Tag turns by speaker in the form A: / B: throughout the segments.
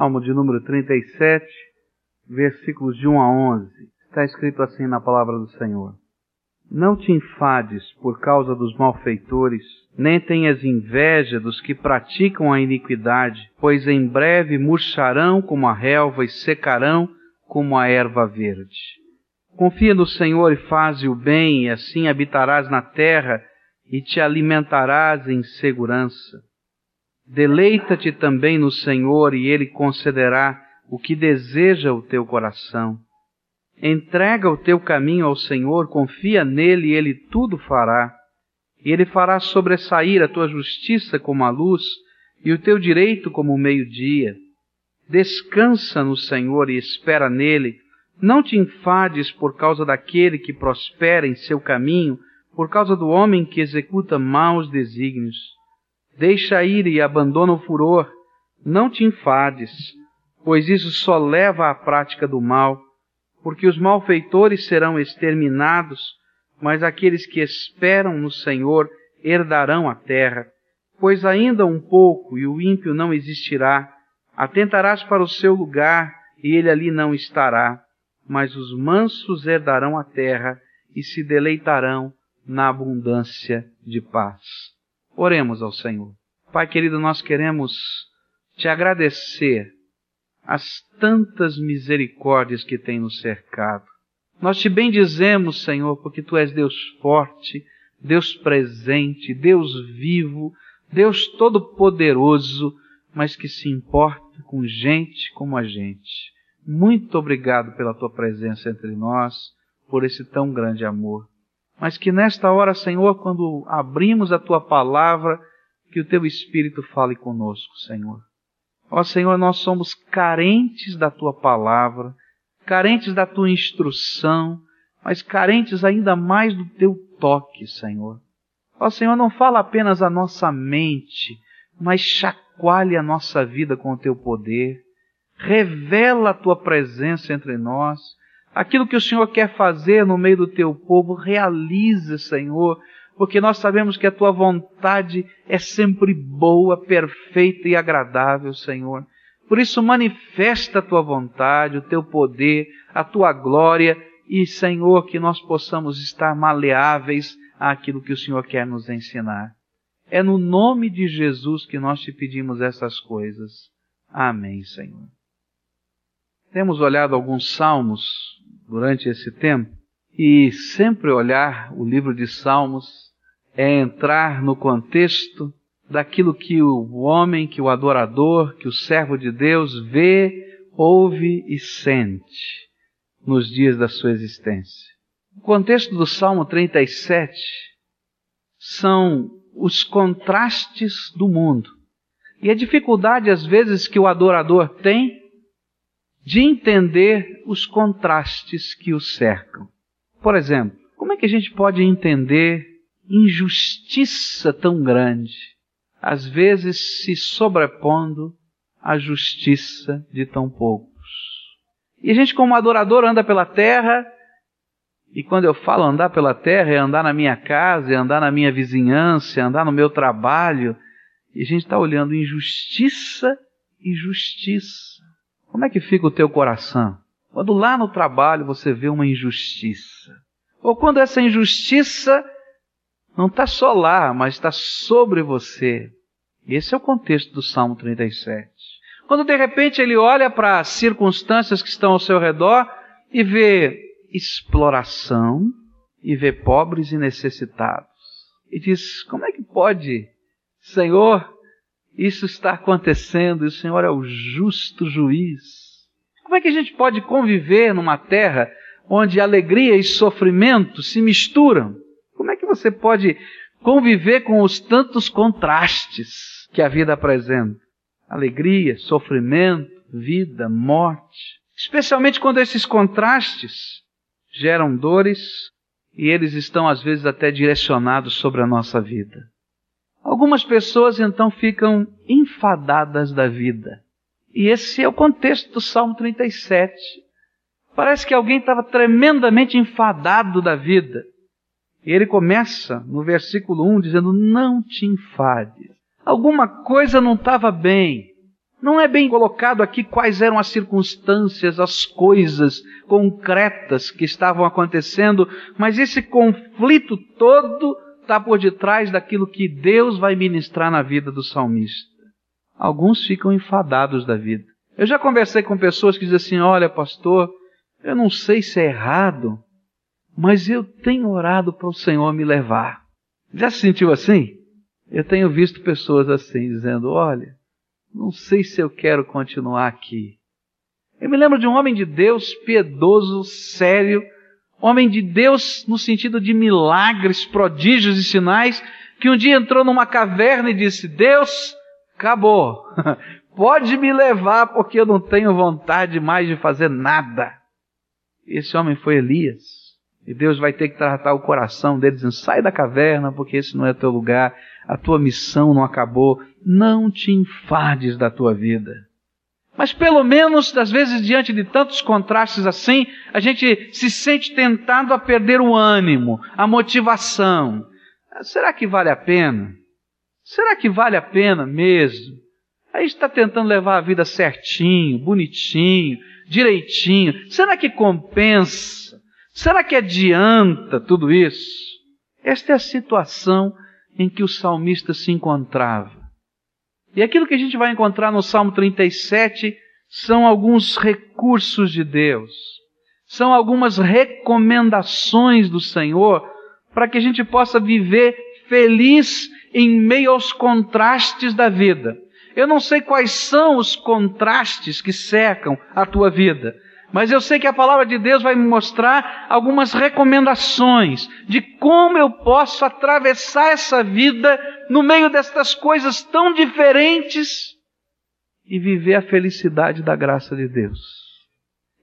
A: Salmo de número 37, versículos de 1 a 11. Está escrito assim na palavra do Senhor. Não te enfades por causa dos malfeitores, nem tenhas inveja dos que praticam a iniquidade, pois em breve murcharão como a relva e secarão como a erva verde. Confia no Senhor e faze o bem, e assim habitarás na terra e te alimentarás em segurança. Deleita-te também no Senhor e Ele concederá o que deseja o teu coração. Entrega o teu caminho ao Senhor, confia nele e Ele tudo fará. E Ele fará sobressair a tua justiça como a luz e o teu direito como o meio-dia. Descansa no Senhor e espera nele. Não te enfades por causa daquele que prospera em seu caminho, por causa do homem que executa maus desígnios Deixa ir e abandona o furor. Não te enfades, pois isso só leva à prática do mal, porque os malfeitores serão exterminados, mas aqueles que esperam no Senhor herdarão a terra. Pois ainda um pouco e o ímpio não existirá. Atentarás para o seu lugar e ele ali não estará. Mas os mansos herdarão a terra e se deleitarão na abundância de paz. Oremos ao Senhor. Pai querido, nós queremos te agradecer as tantas misericórdias que tem nos cercado. Nós te bendizemos, Senhor, porque tu és Deus forte, Deus presente, Deus vivo, Deus todo-poderoso, mas que se importa com gente como a gente. Muito obrigado pela tua presença entre nós, por esse tão grande amor mas que nesta hora, Senhor, quando abrimos a tua palavra, que o teu Espírito fale conosco, Senhor. Ó Senhor, nós somos carentes da tua palavra, carentes da tua instrução, mas carentes ainda mais do teu toque, Senhor. Ó Senhor, não fala apenas a nossa mente, mas chacoalhe a nossa vida com o teu poder. Revela a tua presença entre nós Aquilo que o Senhor quer fazer no meio do teu povo, realize, Senhor, porque nós sabemos que a tua vontade é sempre boa, perfeita e agradável, Senhor. Por isso, manifesta a tua vontade, o teu poder, a tua glória e, Senhor, que nós possamos estar maleáveis àquilo que o Senhor quer nos ensinar. É no nome de Jesus que nós te pedimos essas coisas. Amém, Senhor. Temos olhado alguns salmos durante esse tempo. E sempre olhar o livro de Salmos é entrar no contexto daquilo que o homem, que o adorador, que o servo de Deus vê, ouve e sente nos dias da sua existência. O contexto do Salmo 37 são os contrastes do mundo. E a dificuldade, às vezes, que o adorador tem de entender os contrastes que o cercam. Por exemplo, como é que a gente pode entender injustiça tão grande, às vezes se sobrepondo à justiça de tão poucos? E a gente, como adorador, anda pela terra, e quando eu falo andar pela terra, é andar na minha casa, é andar na minha vizinhança, é andar no meu trabalho, e a gente está olhando injustiça e justiça. Como é que fica o teu coração? Quando lá no trabalho você vê uma injustiça. Ou quando essa injustiça não está só lá, mas está sobre você. Esse é o contexto do Salmo 37. Quando de repente ele olha para as circunstâncias que estão ao seu redor e vê exploração e vê pobres e necessitados. E diz: Como é que pode, Senhor, isso está acontecendo e o Senhor é o justo juiz. Como é que a gente pode conviver numa terra onde alegria e sofrimento se misturam? Como é que você pode conviver com os tantos contrastes que a vida apresenta? Alegria, sofrimento, vida, morte. Especialmente quando esses contrastes geram dores e eles estão às vezes até direcionados sobre a nossa vida. Algumas pessoas então ficam enfadadas da vida. E esse é o contexto do Salmo 37. Parece que alguém estava tremendamente enfadado da vida. E ele começa no versículo 1 dizendo: Não te enfades. Alguma coisa não estava bem. Não é bem colocado aqui quais eram as circunstâncias, as coisas concretas que estavam acontecendo, mas esse conflito todo está por detrás daquilo que Deus vai ministrar na vida do salmista. Alguns ficam enfadados da vida. Eu já conversei com pessoas que dizem assim: olha, pastor, eu não sei se é errado, mas eu tenho orado para o Senhor me levar. Já se sentiu assim? Eu tenho visto pessoas assim, dizendo: olha, não sei se eu quero continuar aqui. Eu me lembro de um homem de Deus piedoso, sério, homem de Deus no sentido de milagres, prodígios e sinais, que um dia entrou numa caverna e disse: Deus, acabou, pode me levar porque eu não tenho vontade mais de fazer nada. Esse homem foi Elias. E Deus vai ter que tratar o coração dele, dizendo: sai da caverna, porque esse não é teu lugar, a tua missão não acabou, não te enfades da tua vida. Mas pelo menos, às vezes, diante de tantos contrastes assim, a gente se sente tentado a perder o ânimo, a motivação. Será que vale a pena? Será que vale a pena mesmo? A gente está tentando levar a vida certinho, bonitinho, direitinho. Será que compensa? Será que adianta tudo isso? Esta é a situação em que o salmista se encontrava. E aquilo que a gente vai encontrar no Salmo 37 são alguns recursos de Deus, são algumas recomendações do Senhor para que a gente possa viver feliz em meio aos contrastes da vida. Eu não sei quais são os contrastes que cercam a tua vida, mas eu sei que a palavra de Deus vai me mostrar algumas recomendações de como eu posso atravessar essa vida no meio destas coisas tão diferentes e viver a felicidade da graça de Deus.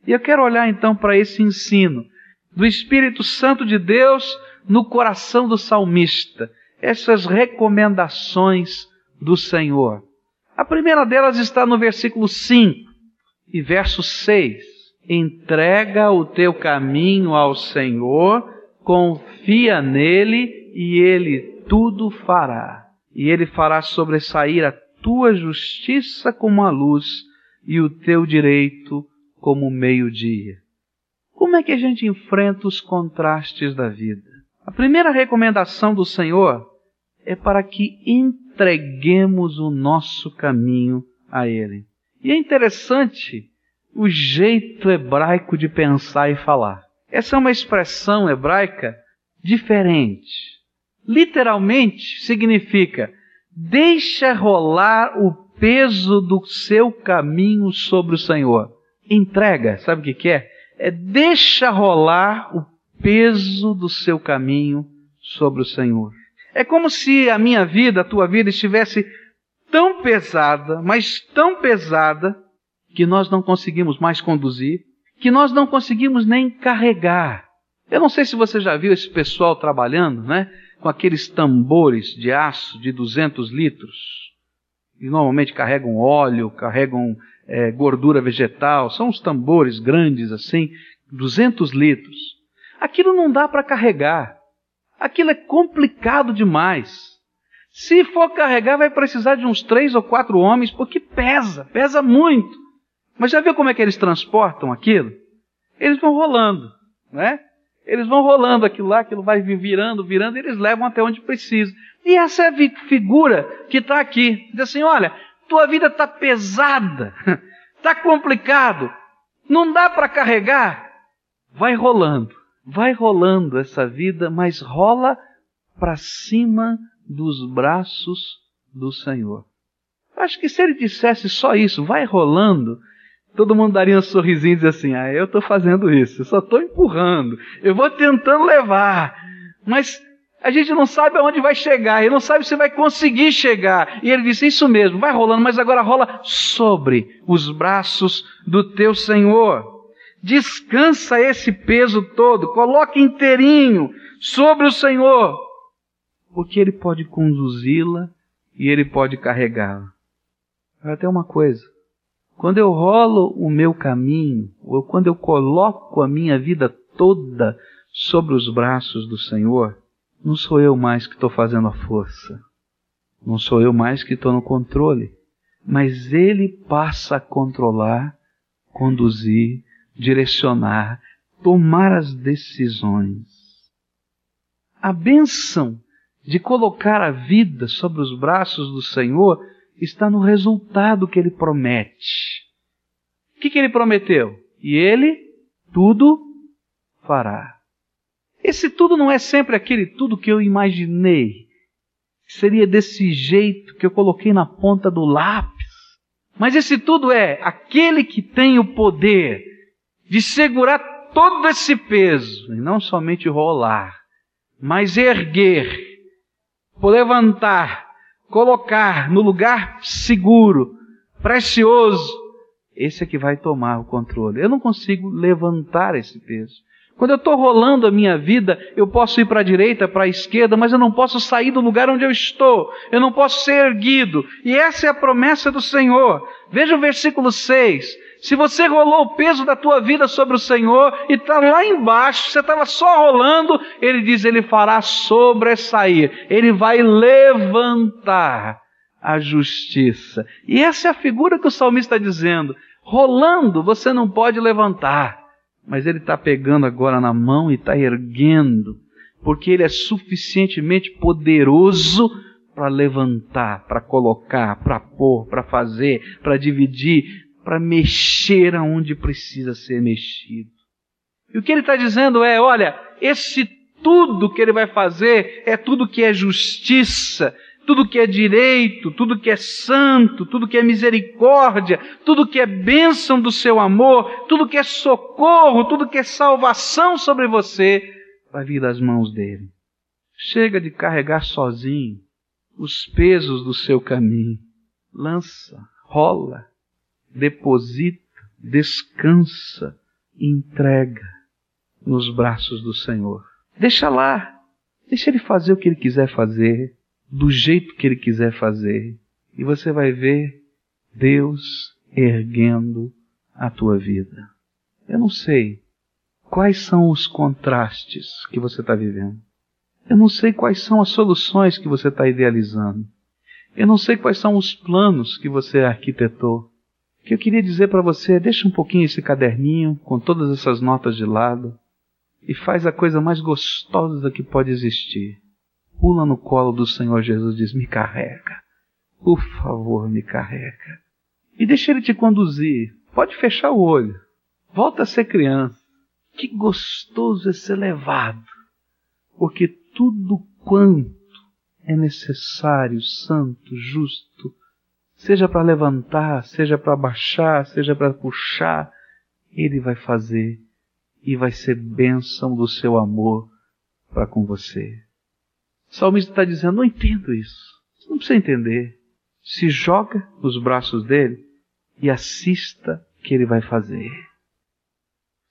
A: E eu quero olhar então para esse ensino do Espírito Santo de Deus no coração do salmista, essas recomendações do Senhor. A primeira delas está no versículo 5 e verso 6 entrega o teu caminho ao Senhor, confia nele e ele tudo fará. E ele fará sobressair a tua justiça como a luz e o teu direito como o meio-dia. Como é que a gente enfrenta os contrastes da vida? A primeira recomendação do Senhor é para que entreguemos o nosso caminho a Ele. E é interessante o jeito hebraico de pensar e falar. Essa é uma expressão hebraica diferente. Literalmente significa deixa rolar o peso do seu caminho sobre o Senhor. Entrega, sabe o que, é? É deixa rolar o peso do seu caminho sobre o Senhor. É como se a minha vida, a tua vida estivesse tão pesada, mas tão pesada, que nós não conseguimos mais conduzir, que nós não conseguimos nem carregar. Eu não sei se você já viu esse pessoal trabalhando, né? Com aqueles tambores de aço de 200 litros. E normalmente carregam óleo, carregam é, gordura vegetal. São uns tambores grandes assim, 200 litros. Aquilo não dá para carregar. Aquilo é complicado demais. Se for carregar, vai precisar de uns três ou quatro homens, porque pesa, pesa muito. Mas já viu como é que eles transportam aquilo? Eles vão rolando, né? Eles vão rolando aquilo lá, aquilo vai virando, virando, e eles levam até onde precisa. E essa é a figura que está aqui. Diz assim: olha, tua vida está pesada, está complicado, não dá para carregar. Vai rolando, vai rolando essa vida, mas rola para cima dos braços do Senhor. Acho que se ele dissesse só isso, vai rolando, todo mundo daria um sorrisinho e dizer assim: ah, eu estou fazendo isso, eu só estou empurrando, eu vou tentando levar, mas a gente não sabe aonde vai chegar, ele não sabe se vai conseguir chegar. E ele disse: Isso mesmo, vai rolando, mas agora rola sobre os braços do teu Senhor. Descansa esse peso todo, coloque inteirinho sobre o Senhor, porque Ele pode conduzi-la e Ele pode carregá-la. Até uma coisa: quando eu rolo o meu caminho, ou quando eu coloco a minha vida toda sobre os braços do Senhor, não sou eu mais que estou fazendo a força. Não sou eu mais que estou no controle. mas ele passa a controlar, conduzir, direcionar, tomar as decisões. A bênção de colocar a vida sobre os braços do Senhor está no resultado que ele promete. O que, que ele prometeu? E ele tudo fará. Esse tudo não é sempre aquele tudo que eu imaginei. Seria desse jeito que eu coloquei na ponta do lápis. Mas esse tudo é aquele que tem o poder de segurar todo esse peso e não somente rolar, mas erguer, levantar, colocar no lugar seguro, precioso. Esse é que vai tomar o controle. Eu não consigo levantar esse peso. Quando eu estou rolando a minha vida, eu posso ir para a direita, para a esquerda, mas eu não posso sair do lugar onde eu estou. Eu não posso ser erguido. E essa é a promessa do Senhor. Veja o versículo 6. Se você rolou o peso da tua vida sobre o Senhor e está lá embaixo, você estava só rolando, Ele diz, Ele fará sobressair. Ele vai levantar a justiça. E essa é a figura que o salmista está dizendo. Rolando, você não pode levantar mas ele está pegando agora na mão e está erguendo, porque ele é suficientemente poderoso para levantar, para colocar, para pôr, para fazer, para dividir, para mexer aonde precisa ser mexido. E o que ele está dizendo é: olha, esse tudo que ele vai fazer é tudo que é justiça, tudo que é direito, tudo que é santo, tudo que é misericórdia, tudo que é bênção do seu amor, tudo que é socorro, tudo que é salvação sobre você, vai vir das mãos dele. Chega de carregar sozinho os pesos do seu caminho. Lança, rola, deposita, descansa, entrega nos braços do Senhor. Deixa lá, deixa ele fazer o que ele quiser fazer do jeito que Ele quiser fazer. E você vai ver Deus erguendo a tua vida. Eu não sei quais são os contrastes que você está vivendo. Eu não sei quais são as soluções que você está idealizando. Eu não sei quais são os planos que você arquitetou. Que eu queria dizer para você deixa um pouquinho esse caderninho com todas essas notas de lado e faz a coisa mais gostosa que pode existir pula no colo do Senhor Jesus e diz: Me carrega. Por favor, me carrega. E deixa ele te conduzir. Pode fechar o olho. Volta a ser criança. Que gostoso é ser levado. Porque tudo quanto é necessário, santo, justo, seja para levantar, seja para baixar, seja para puxar, Ele vai fazer e vai ser bênção do seu amor para com você. O salmista está dizendo: não entendo isso. Você não precisa entender. Se joga nos braços dele e assista o que ele vai fazer.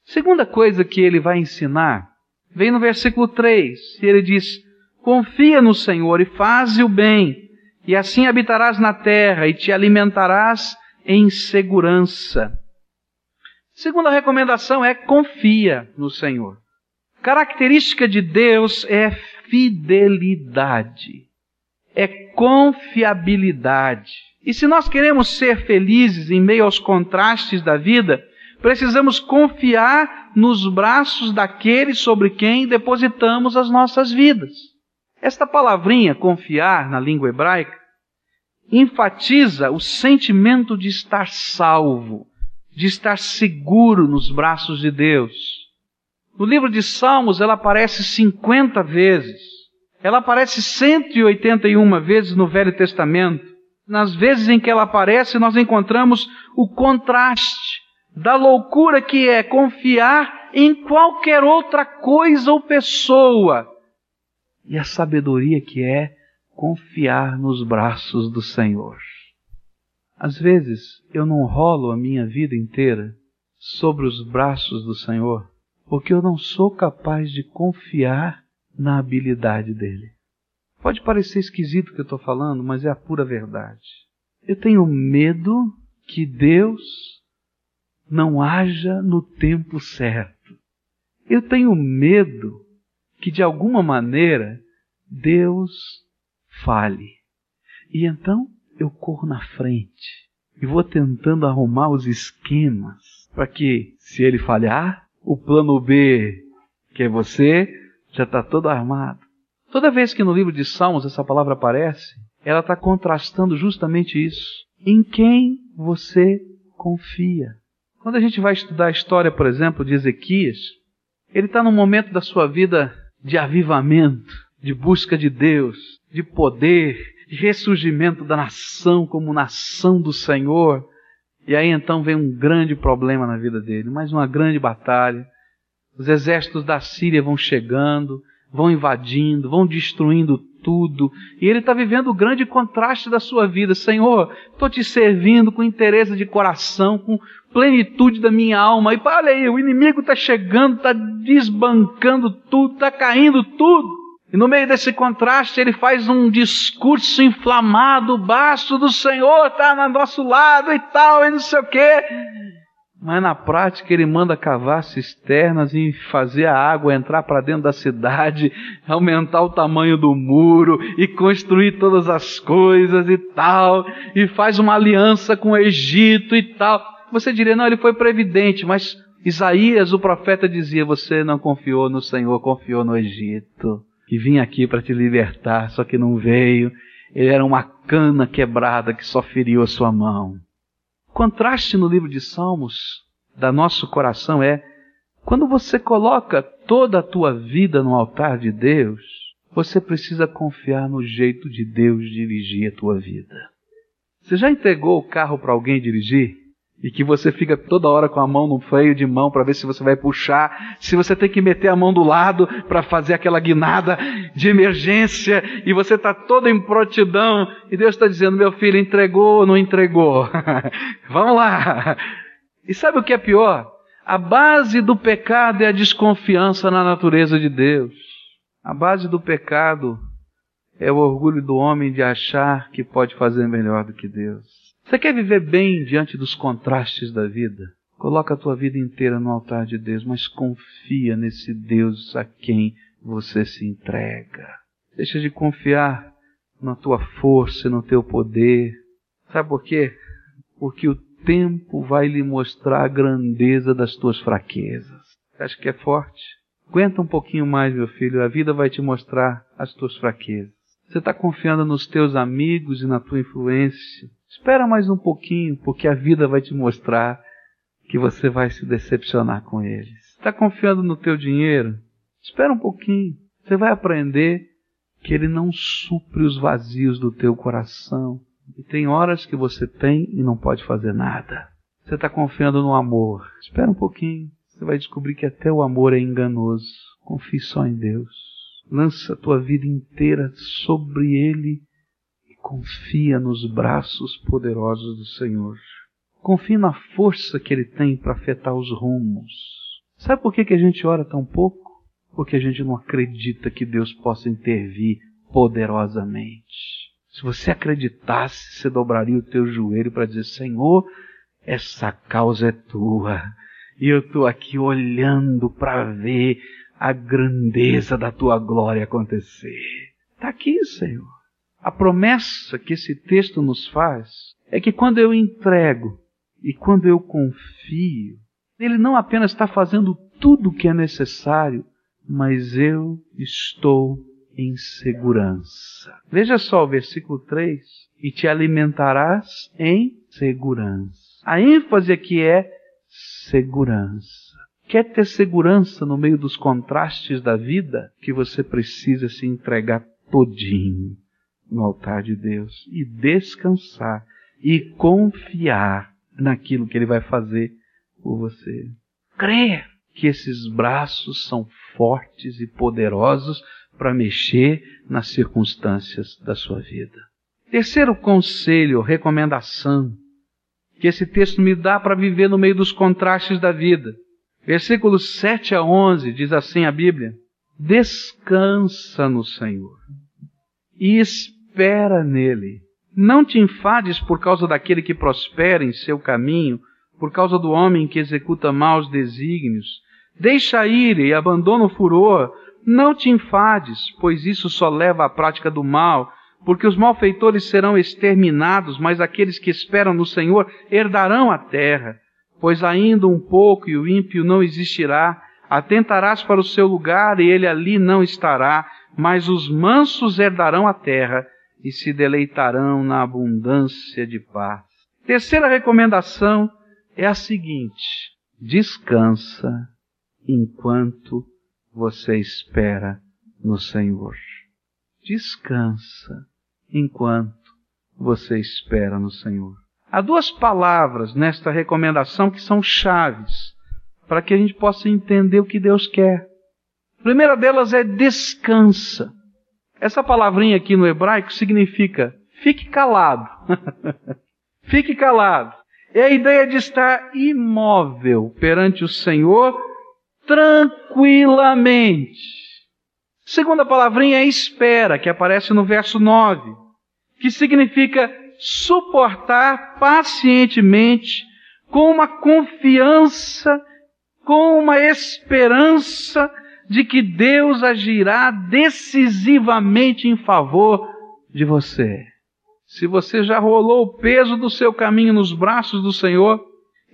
A: Segunda coisa que ele vai ensinar vem no versículo 3. E ele diz: Confia no Senhor e faze o bem, e assim habitarás na terra e te alimentarás em segurança. Segunda recomendação é confia no Senhor. Característica de Deus é fidelidade, é confiabilidade. E se nós queremos ser felizes em meio aos contrastes da vida, precisamos confiar nos braços daquele sobre quem depositamos as nossas vidas. Esta palavrinha, confiar, na língua hebraica, enfatiza o sentimento de estar salvo, de estar seguro nos braços de Deus. No livro de Salmos ela aparece 50 vezes. Ela aparece 181 vezes no Velho Testamento. Nas vezes em que ela aparece, nós encontramos o contraste da loucura que é confiar em qualquer outra coisa ou pessoa e a sabedoria que é confiar nos braços do Senhor. Às vezes eu não rolo a minha vida inteira sobre os braços do Senhor porque eu não sou capaz de confiar na habilidade dele. Pode parecer esquisito o que eu estou falando, mas é a pura verdade. Eu tenho medo que Deus não haja no tempo certo. Eu tenho medo que de alguma maneira Deus fale. E então eu corro na frente e vou tentando arrumar os esquemas para que, se ele falhar, o plano B, que é você, já está todo armado. Toda vez que no livro de Salmos essa palavra aparece, ela está contrastando justamente isso. Em quem você confia? Quando a gente vai estudar a história, por exemplo, de Ezequias, ele está num momento da sua vida de avivamento, de busca de Deus, de poder, de ressurgimento da nação como nação do Senhor. E aí então vem um grande problema na vida dele, mais uma grande batalha. Os exércitos da Síria vão chegando, vão invadindo, vão destruindo tudo. E ele está vivendo o grande contraste da sua vida. Senhor, estou te servindo com interesse de coração, com plenitude da minha alma. E olha aí, o inimigo está chegando, está desbancando tudo, está caindo tudo. E no meio desse contraste, ele faz um discurso inflamado, o do Senhor está no nosso lado e tal, e não sei o quê. Mas na prática ele manda cavar cisternas e fazer a água entrar para dentro da cidade, aumentar o tamanho do muro e construir todas as coisas e tal, e faz uma aliança com o Egito e tal. Você diria, não, ele foi previdente, mas Isaías, o profeta, dizia: Você não confiou no Senhor, confiou no Egito que vinha aqui para te libertar, só que não veio. Ele era uma cana quebrada que só feriu a sua mão. Contraste no livro de Salmos da nosso coração é quando você coloca toda a tua vida no altar de Deus, você precisa confiar no jeito de Deus dirigir a tua vida. Você já entregou o carro para alguém dirigir? E que você fica toda hora com a mão no freio de mão para ver se você vai puxar, se você tem que meter a mão do lado para fazer aquela guinada de emergência e você está todo em prontidão e Deus está dizendo: meu filho, entregou ou não entregou? Vamos lá. E sabe o que é pior? A base do pecado é a desconfiança na natureza de Deus. A base do pecado é o orgulho do homem de achar que pode fazer melhor do que Deus. Você quer viver bem diante dos contrastes da vida? Coloca a tua vida inteira no altar de Deus, mas confia nesse Deus a quem você se entrega. Deixa de confiar na tua força e no teu poder. Sabe por quê? Porque o tempo vai lhe mostrar a grandeza das tuas fraquezas. Acha que é forte? Aguenta um pouquinho mais, meu filho. A vida vai te mostrar as tuas fraquezas. Você está confiando nos teus amigos e na tua influência. Espera mais um pouquinho, porque a vida vai te mostrar que você vai se decepcionar com eles. Está confiando no teu dinheiro? Espera um pouquinho. Você vai aprender que ele não supre os vazios do teu coração. E tem horas que você tem e não pode fazer nada. Você está confiando no amor. Espera um pouquinho. Você vai descobrir que até o amor é enganoso. Confie só em Deus. Lança a tua vida inteira sobre Ele Confia nos braços poderosos do Senhor. Confia na força que Ele tem para afetar os rumos. Sabe por que, que a gente ora tão pouco? Porque a gente não acredita que Deus possa intervir poderosamente. Se você acreditasse, você dobraria o teu joelho para dizer: Senhor, essa causa é tua. E eu estou aqui olhando para ver a grandeza da tua glória acontecer. Está aqui, Senhor. A promessa que esse texto nos faz é que quando eu entrego e quando eu confio, Ele não apenas está fazendo tudo o que é necessário, mas eu estou em segurança. Veja só o versículo 3: e te alimentarás em segurança. A ênfase aqui é segurança. Quer ter segurança no meio dos contrastes da vida? Que você precisa se entregar todinho no altar de Deus e descansar e confiar naquilo que Ele vai fazer por você. Crer que esses braços são fortes e poderosos para mexer nas circunstâncias da sua vida. Terceiro conselho, recomendação, que esse texto me dá para viver no meio dos contrastes da vida. Versículos 7 a 11 diz assim a Bíblia: Descansa no Senhor e espera nele. Não te enfades por causa daquele que prospera em seu caminho, por causa do homem que executa maus desígnios. Deixa ir e abandona o furor. Não te enfades, pois isso só leva à prática do mal. porque os malfeitores serão exterminados, mas aqueles que esperam no Senhor herdarão a terra. Pois ainda um pouco e o ímpio não existirá, atentarás para o seu lugar e ele ali não estará, mas os mansos herdarão a terra e se deleitarão na abundância de paz. Terceira recomendação é a seguinte: descansa enquanto você espera no Senhor. Descansa enquanto você espera no Senhor. Há duas palavras nesta recomendação que são chaves para que a gente possa entender o que Deus quer. A primeira delas é descansa. Essa palavrinha aqui no hebraico significa fique calado. fique calado. É a ideia de estar imóvel perante o Senhor tranquilamente. Segunda palavrinha é espera, que aparece no verso 9, que significa suportar pacientemente, com uma confiança, com uma esperança de que Deus agirá decisivamente em favor de você. Se você já rolou o peso do seu caminho nos braços do Senhor,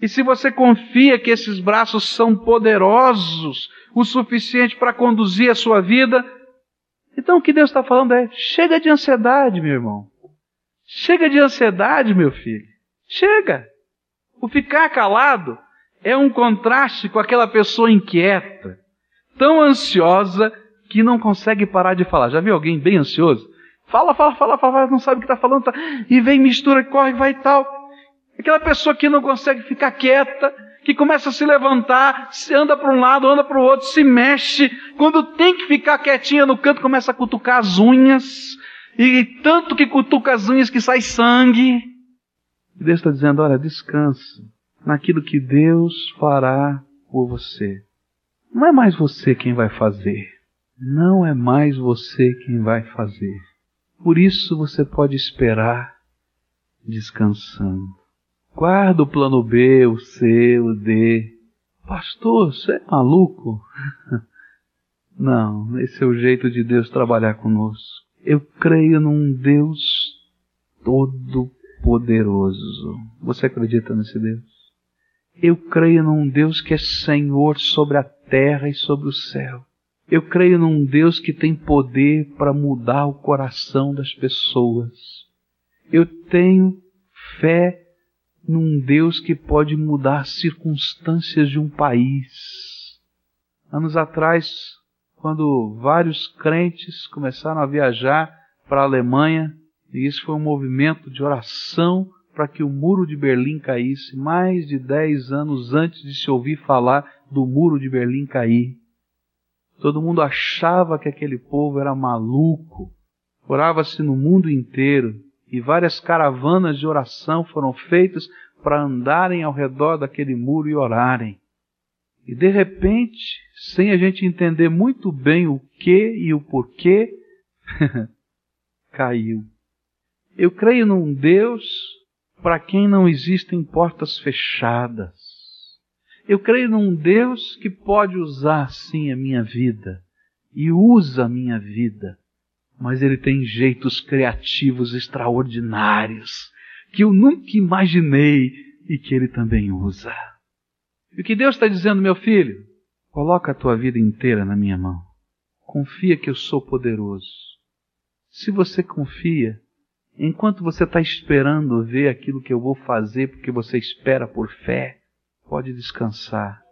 A: e se você confia que esses braços são poderosos o suficiente para conduzir a sua vida, então o que Deus está falando é: chega de ansiedade, meu irmão. Chega de ansiedade, meu filho. Chega. O ficar calado é um contraste com aquela pessoa inquieta, tão ansiosa que não consegue parar de falar. Já viu alguém bem ansioso? Fala, fala, fala, fala, não sabe o que está falando, tá, e vem, mistura, corre, vai e tal. Aquela pessoa que não consegue ficar quieta, que começa a se levantar, se anda para um lado, anda para o outro, se mexe. Quando tem que ficar quietinha no canto, começa a cutucar as unhas. E tanto que cutuca as unhas que sai sangue. E Deus está dizendo: olha, descansa naquilo que Deus fará por você. Não é mais você quem vai fazer. Não é mais você quem vai fazer. Por isso você pode esperar descansando. Guarda o plano B, o C, o D. Pastor, você é maluco? Não, esse é o jeito de Deus trabalhar conosco. Eu creio num Deus todo-poderoso. Você acredita nesse Deus? Eu creio num Deus que é Senhor sobre a terra e sobre o céu. Eu creio num Deus que tem poder para mudar o coração das pessoas. Eu tenho fé num Deus que pode mudar as circunstâncias de um país. Anos atrás, quando vários crentes começaram a viajar para a Alemanha, e isso foi um movimento de oração para que o muro de Berlim caísse, mais de dez anos antes de se ouvir falar do muro de Berlim cair. Todo mundo achava que aquele povo era maluco. Orava-se no mundo inteiro e várias caravanas de oração foram feitas para andarem ao redor daquele muro e orarem. E de repente, sem a gente entender muito bem o que e o porquê, caiu. Eu creio num Deus para quem não existem portas fechadas. Eu creio num Deus que pode usar sim a minha vida e usa a minha vida mas ele tem jeitos criativos extraordinários que eu nunca imaginei e que ele também usa. E o que Deus está dizendo, meu filho? Coloca a tua vida inteira na minha mão. Confia que eu sou poderoso. Se você confia, enquanto você está esperando ver aquilo que eu vou fazer, porque você espera por fé, pode descansar.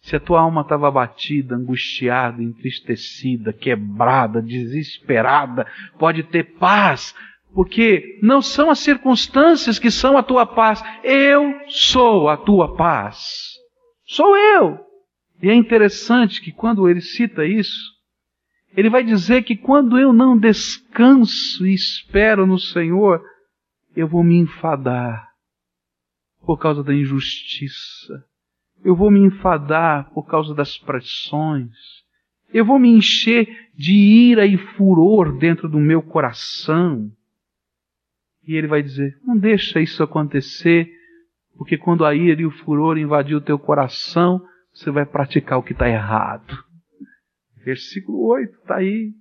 A: Se a tua alma estava abatida, angustiada, entristecida, quebrada, desesperada, pode ter paz, porque não são as circunstâncias que são a tua paz. Eu sou a tua paz. Sou eu. E é interessante que quando ele cita isso, ele vai dizer que quando eu não descanso e espero no Senhor, eu vou me enfadar por causa da injustiça eu vou me enfadar por causa das pressões, eu vou me encher de ira e furor dentro do meu coração. E ele vai dizer: não deixa isso acontecer, porque quando a ira e o furor invadir o teu coração, você vai praticar o que está errado. Versículo 8 está aí.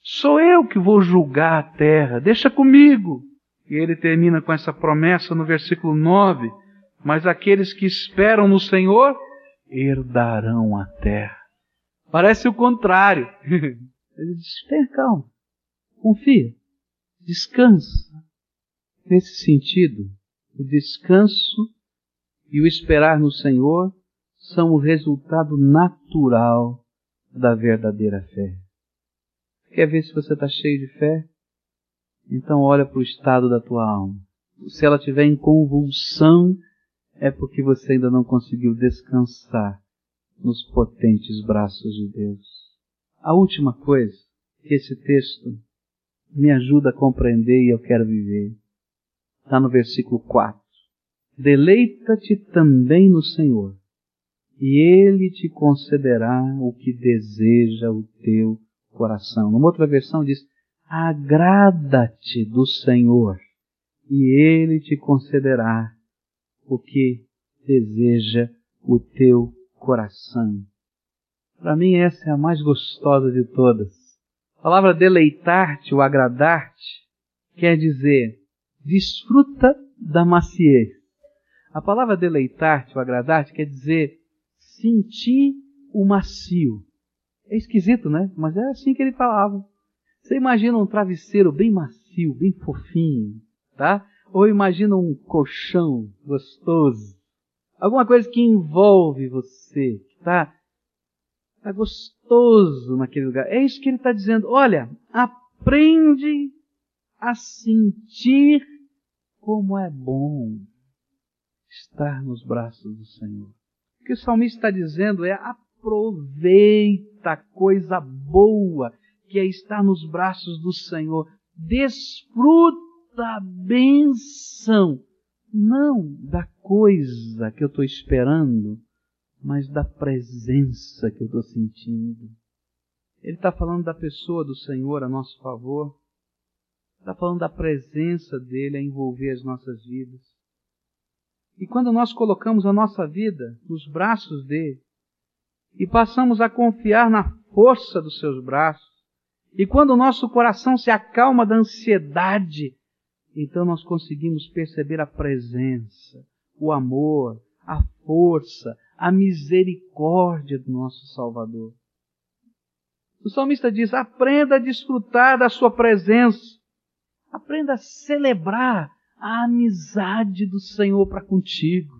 A: Sou eu que vou julgar a terra, deixa comigo. E ele termina com essa promessa no versículo 9: Mas aqueles que esperam no Senhor herdarão a terra. Parece o contrário. Ele diz: tenha calma, confia, descansa. Nesse sentido, o descanso e o esperar no Senhor são o resultado natural da verdadeira fé. Quer ver se você está cheio de fé? Então olha para o estado da tua alma. Se ela estiver em convulsão, é porque você ainda não conseguiu descansar nos potentes braços de Deus. A última coisa que esse texto me ajuda a compreender e eu quero viver está no versículo 4. Deleita-te também no Senhor, e Ele te concederá o que deseja o teu coração. Numa outra versão diz: agrada-te do Senhor, e Ele te concederá o que deseja o teu coração. Para mim, essa é a mais gostosa de todas. A palavra deleitar-te ou agradar-te quer dizer desfruta da maciez. A palavra deleitar-te ou agradar-te quer dizer sentir o macio. É esquisito, né? Mas é assim que ele falava. Você imagina um travesseiro bem macio, bem fofinho, tá? Ou imagina um colchão gostoso. Alguma coisa que envolve você, que tá, tá gostoso naquele lugar. É isso que ele está dizendo. Olha, aprende a sentir como é bom estar nos braços do Senhor. Que o salmista está dizendo é aproveita a coisa boa que é estar nos braços do Senhor. Desfruta a benção, não da coisa que eu estou esperando, mas da presença que eu estou sentindo. Ele está falando da pessoa do Senhor a nosso favor. Está falando da presença dele a envolver as nossas vidas. E quando nós colocamos a nossa vida nos braços dele e passamos a confiar na força dos seus braços, e quando o nosso coração se acalma da ansiedade, então nós conseguimos perceber a presença, o amor, a força, a misericórdia do nosso Salvador. O salmista diz: aprenda a desfrutar da sua presença, aprenda a celebrar a amizade do Senhor para contigo.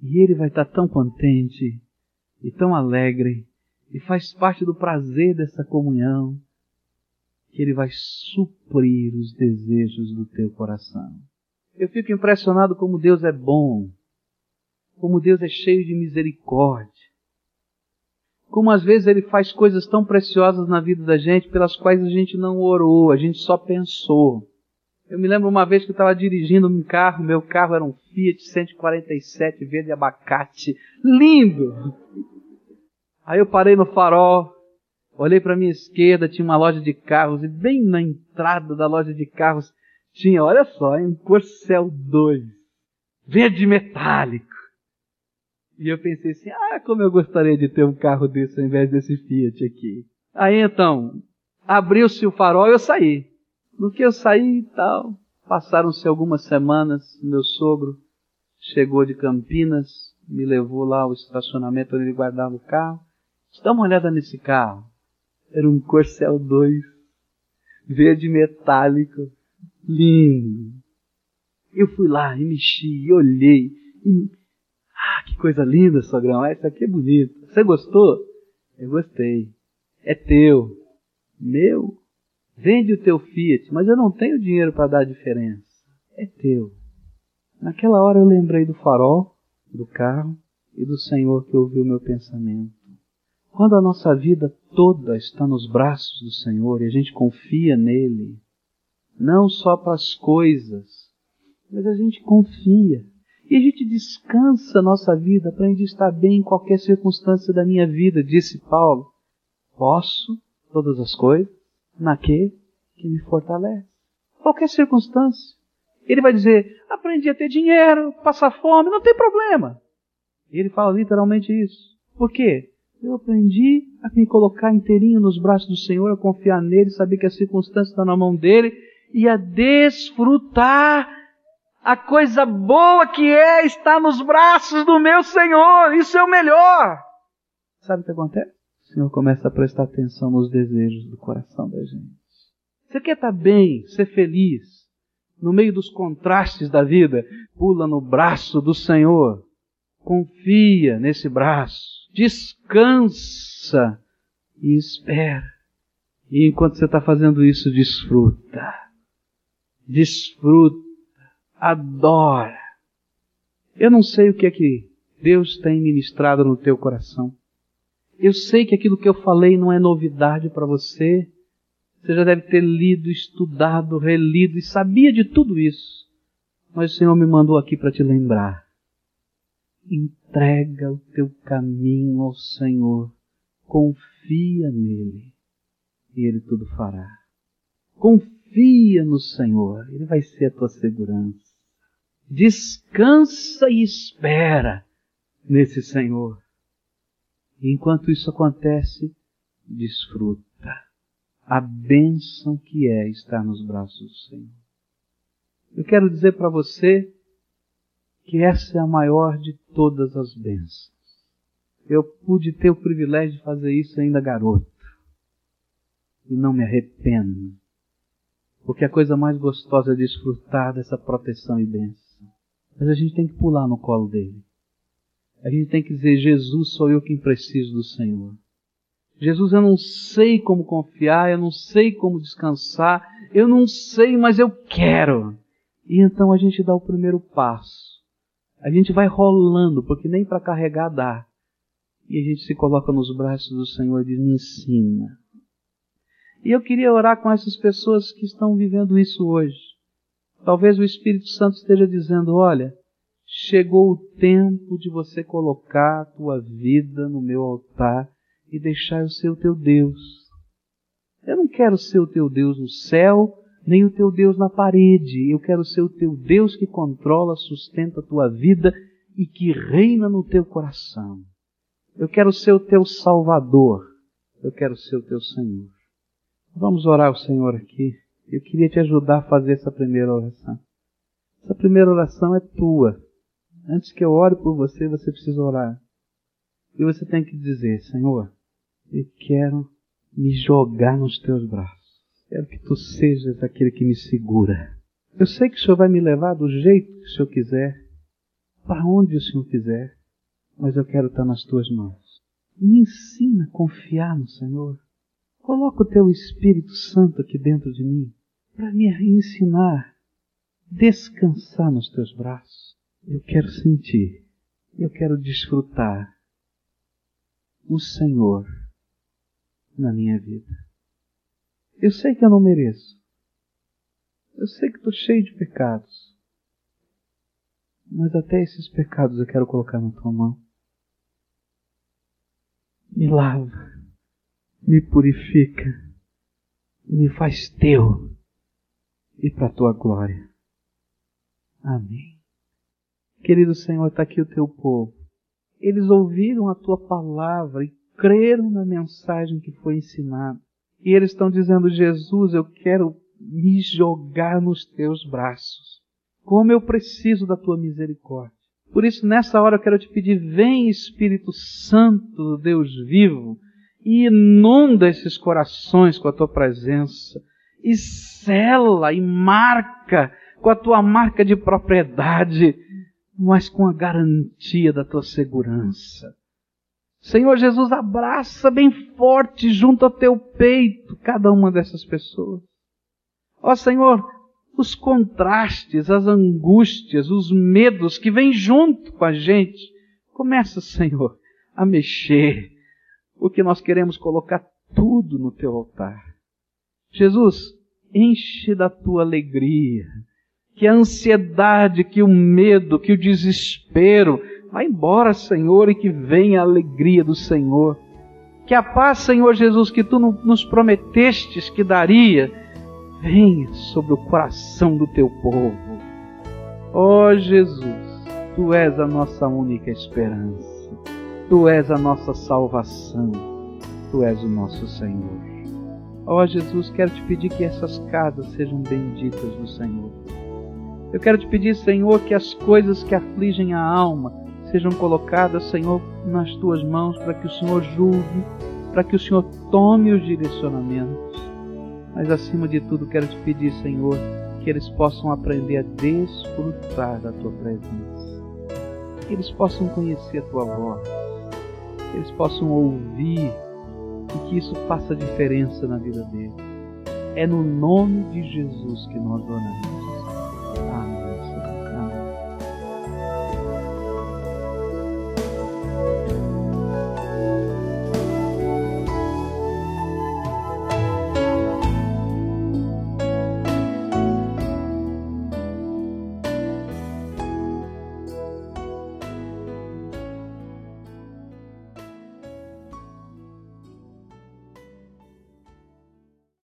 A: E Ele vai estar tão contente e tão alegre e faz parte do prazer dessa comunhão que Ele vai suprir os desejos do teu coração. Eu fico impressionado como Deus é bom, como Deus é cheio de misericórdia, como às vezes Ele faz coisas tão preciosas na vida da gente pelas quais a gente não orou, a gente só pensou. Eu me lembro uma vez que eu estava dirigindo um carro, meu carro era um Fiat 147 verde abacate, lindo! Aí eu parei no farol, olhei para minha esquerda, tinha uma loja de carros, e bem na entrada da loja de carros tinha, olha só, um Corcel 2, verde metálico. E eu pensei assim, ah, como eu gostaria de ter um carro desse ao invés desse Fiat aqui. Aí então, abriu-se o farol e eu saí. No que eu saí e tal, passaram-se algumas semanas, meu sogro chegou de Campinas, me levou lá ao estacionamento onde ele guardava o carro. Dá uma olhada nesse carro. Era um Corcel 2, verde metálico, lindo. Eu fui lá e mexi, e olhei. E... Ah, que coisa linda, sogrão. Essa aqui é bonita. Você gostou? Eu gostei. É teu. Meu? Vende o teu Fiat, mas eu não tenho dinheiro para dar a diferença. É teu. Naquela hora eu lembrei do farol, do carro e do Senhor que ouviu meu pensamento. Quando a nossa vida toda está nos braços do Senhor e a gente confia nele, não só para as coisas, mas a gente confia. E a gente descansa a nossa vida para a estar bem em qualquer circunstância da minha vida, disse Paulo. Posso todas as coisas naquele que me fortalece. Qualquer circunstância. Ele vai dizer: aprendi a ter dinheiro, passar fome, não tem problema. Ele fala literalmente isso. Por quê? Eu aprendi a me colocar inteirinho nos braços do Senhor, a confiar nele, saber que a circunstância está na mão dele e a desfrutar a coisa boa que é estar nos braços do meu Senhor. Isso é o melhor. Sabe o que acontece? O Senhor começa a prestar atenção nos desejos do coração da gente. Você quer estar bem, ser feliz, no meio dos contrastes da vida? Pula no braço do Senhor. Confia nesse braço descansa e espera. E enquanto você está fazendo isso, desfruta. Desfruta. Adora. Eu não sei o que é que Deus tem ministrado no teu coração. Eu sei que aquilo que eu falei não é novidade para você. Você já deve ter lido, estudado, relido e sabia de tudo isso. Mas o Senhor me mandou aqui para te lembrar. Entrega o teu caminho ao Senhor, confia nele e ele tudo fará. Confia no Senhor, ele vai ser a tua segurança. Descansa e espera nesse Senhor. E enquanto isso acontece, desfruta a bênção que é estar nos braços do Senhor. Eu quero dizer para você que essa é a maior de todas as bênçãos. Eu pude ter o privilégio de fazer isso ainda garoto. E não me arrependo. Porque a coisa mais gostosa é desfrutar dessa proteção e bênção. Mas a gente tem que pular no colo dele. A gente tem que dizer: Jesus, sou eu quem preciso do Senhor. Jesus, eu não sei como confiar, eu não sei como descansar, eu não sei, mas eu quero. E então a gente dá o primeiro passo a gente vai rolando, porque nem para carregar dá. E a gente se coloca nos braços do Senhor e diz: Me ensina. E eu queria orar com essas pessoas que estão vivendo isso hoje. Talvez o Espírito Santo esteja dizendo: Olha, chegou o tempo de você colocar a tua vida no meu altar e deixar eu ser o teu Deus. Eu não quero ser o teu Deus no céu, nem o teu Deus na parede. Eu quero ser o teu Deus que controla, sustenta a tua vida e que reina no teu coração. Eu quero ser o teu Salvador. Eu quero ser o teu Senhor. Vamos orar ao Senhor aqui. Eu queria te ajudar a fazer essa primeira oração. Essa primeira oração é tua. Antes que eu ore por você, você precisa orar. E você tem que dizer: Senhor, eu quero me jogar nos teus braços. Quero que tu sejas aquele que me segura. Eu sei que o Senhor vai me levar do jeito que o Senhor quiser, para onde o Senhor quiser, mas eu quero estar nas tuas mãos. Me ensina a confiar no Senhor. Coloca o teu Espírito Santo aqui dentro de mim para me ensinar, descansar nos teus braços. Eu quero sentir, eu quero desfrutar o Senhor na minha vida. Eu sei que eu não mereço. Eu sei que estou cheio de pecados. Mas até esses pecados eu quero colocar na tua mão. Me lava, me purifica, me faz teu e para tua glória. Amém. Querido Senhor, está aqui o teu povo. Eles ouviram a tua palavra e creram na mensagem que foi ensinada. E eles estão dizendo: Jesus, eu quero me jogar nos teus braços. Como eu preciso da tua misericórdia. Por isso, nessa hora, eu quero te pedir: vem Espírito Santo, Deus vivo, e inunda esses corações com a tua presença, e sela e marca com a tua marca de propriedade, mas com a garantia da tua segurança. Senhor Jesus, abraça bem forte junto ao teu peito cada uma dessas pessoas. Ó Senhor, os contrastes, as angústias, os medos que vêm junto com a gente, começa, Senhor, a mexer, porque nós queremos colocar tudo no teu altar. Jesus, enche da tua alegria, que a ansiedade, que o medo, que o desespero, Vai embora, Senhor, e que venha a alegria do Senhor. Que a paz, Senhor Jesus, que tu nos prometestes que daria, venha sobre o coração do teu povo. Ó oh, Jesus, tu és a nossa única esperança. Tu és a nossa salvação, Tu és o nosso Senhor. Ó oh, Jesus, quero te pedir que essas casas sejam benditas do Senhor. Eu quero te pedir, Senhor, que as coisas que afligem a alma sejam colocadas, Senhor, nas tuas mãos, para que o Senhor julgue, para que o Senhor tome os direcionamentos. Mas acima de tudo, quero te pedir, Senhor, que eles possam aprender a desfrutar da tua presença, que eles possam conhecer a tua voz, que eles possam ouvir e que isso faça diferença na vida deles. É no nome de Jesus que nós oramos.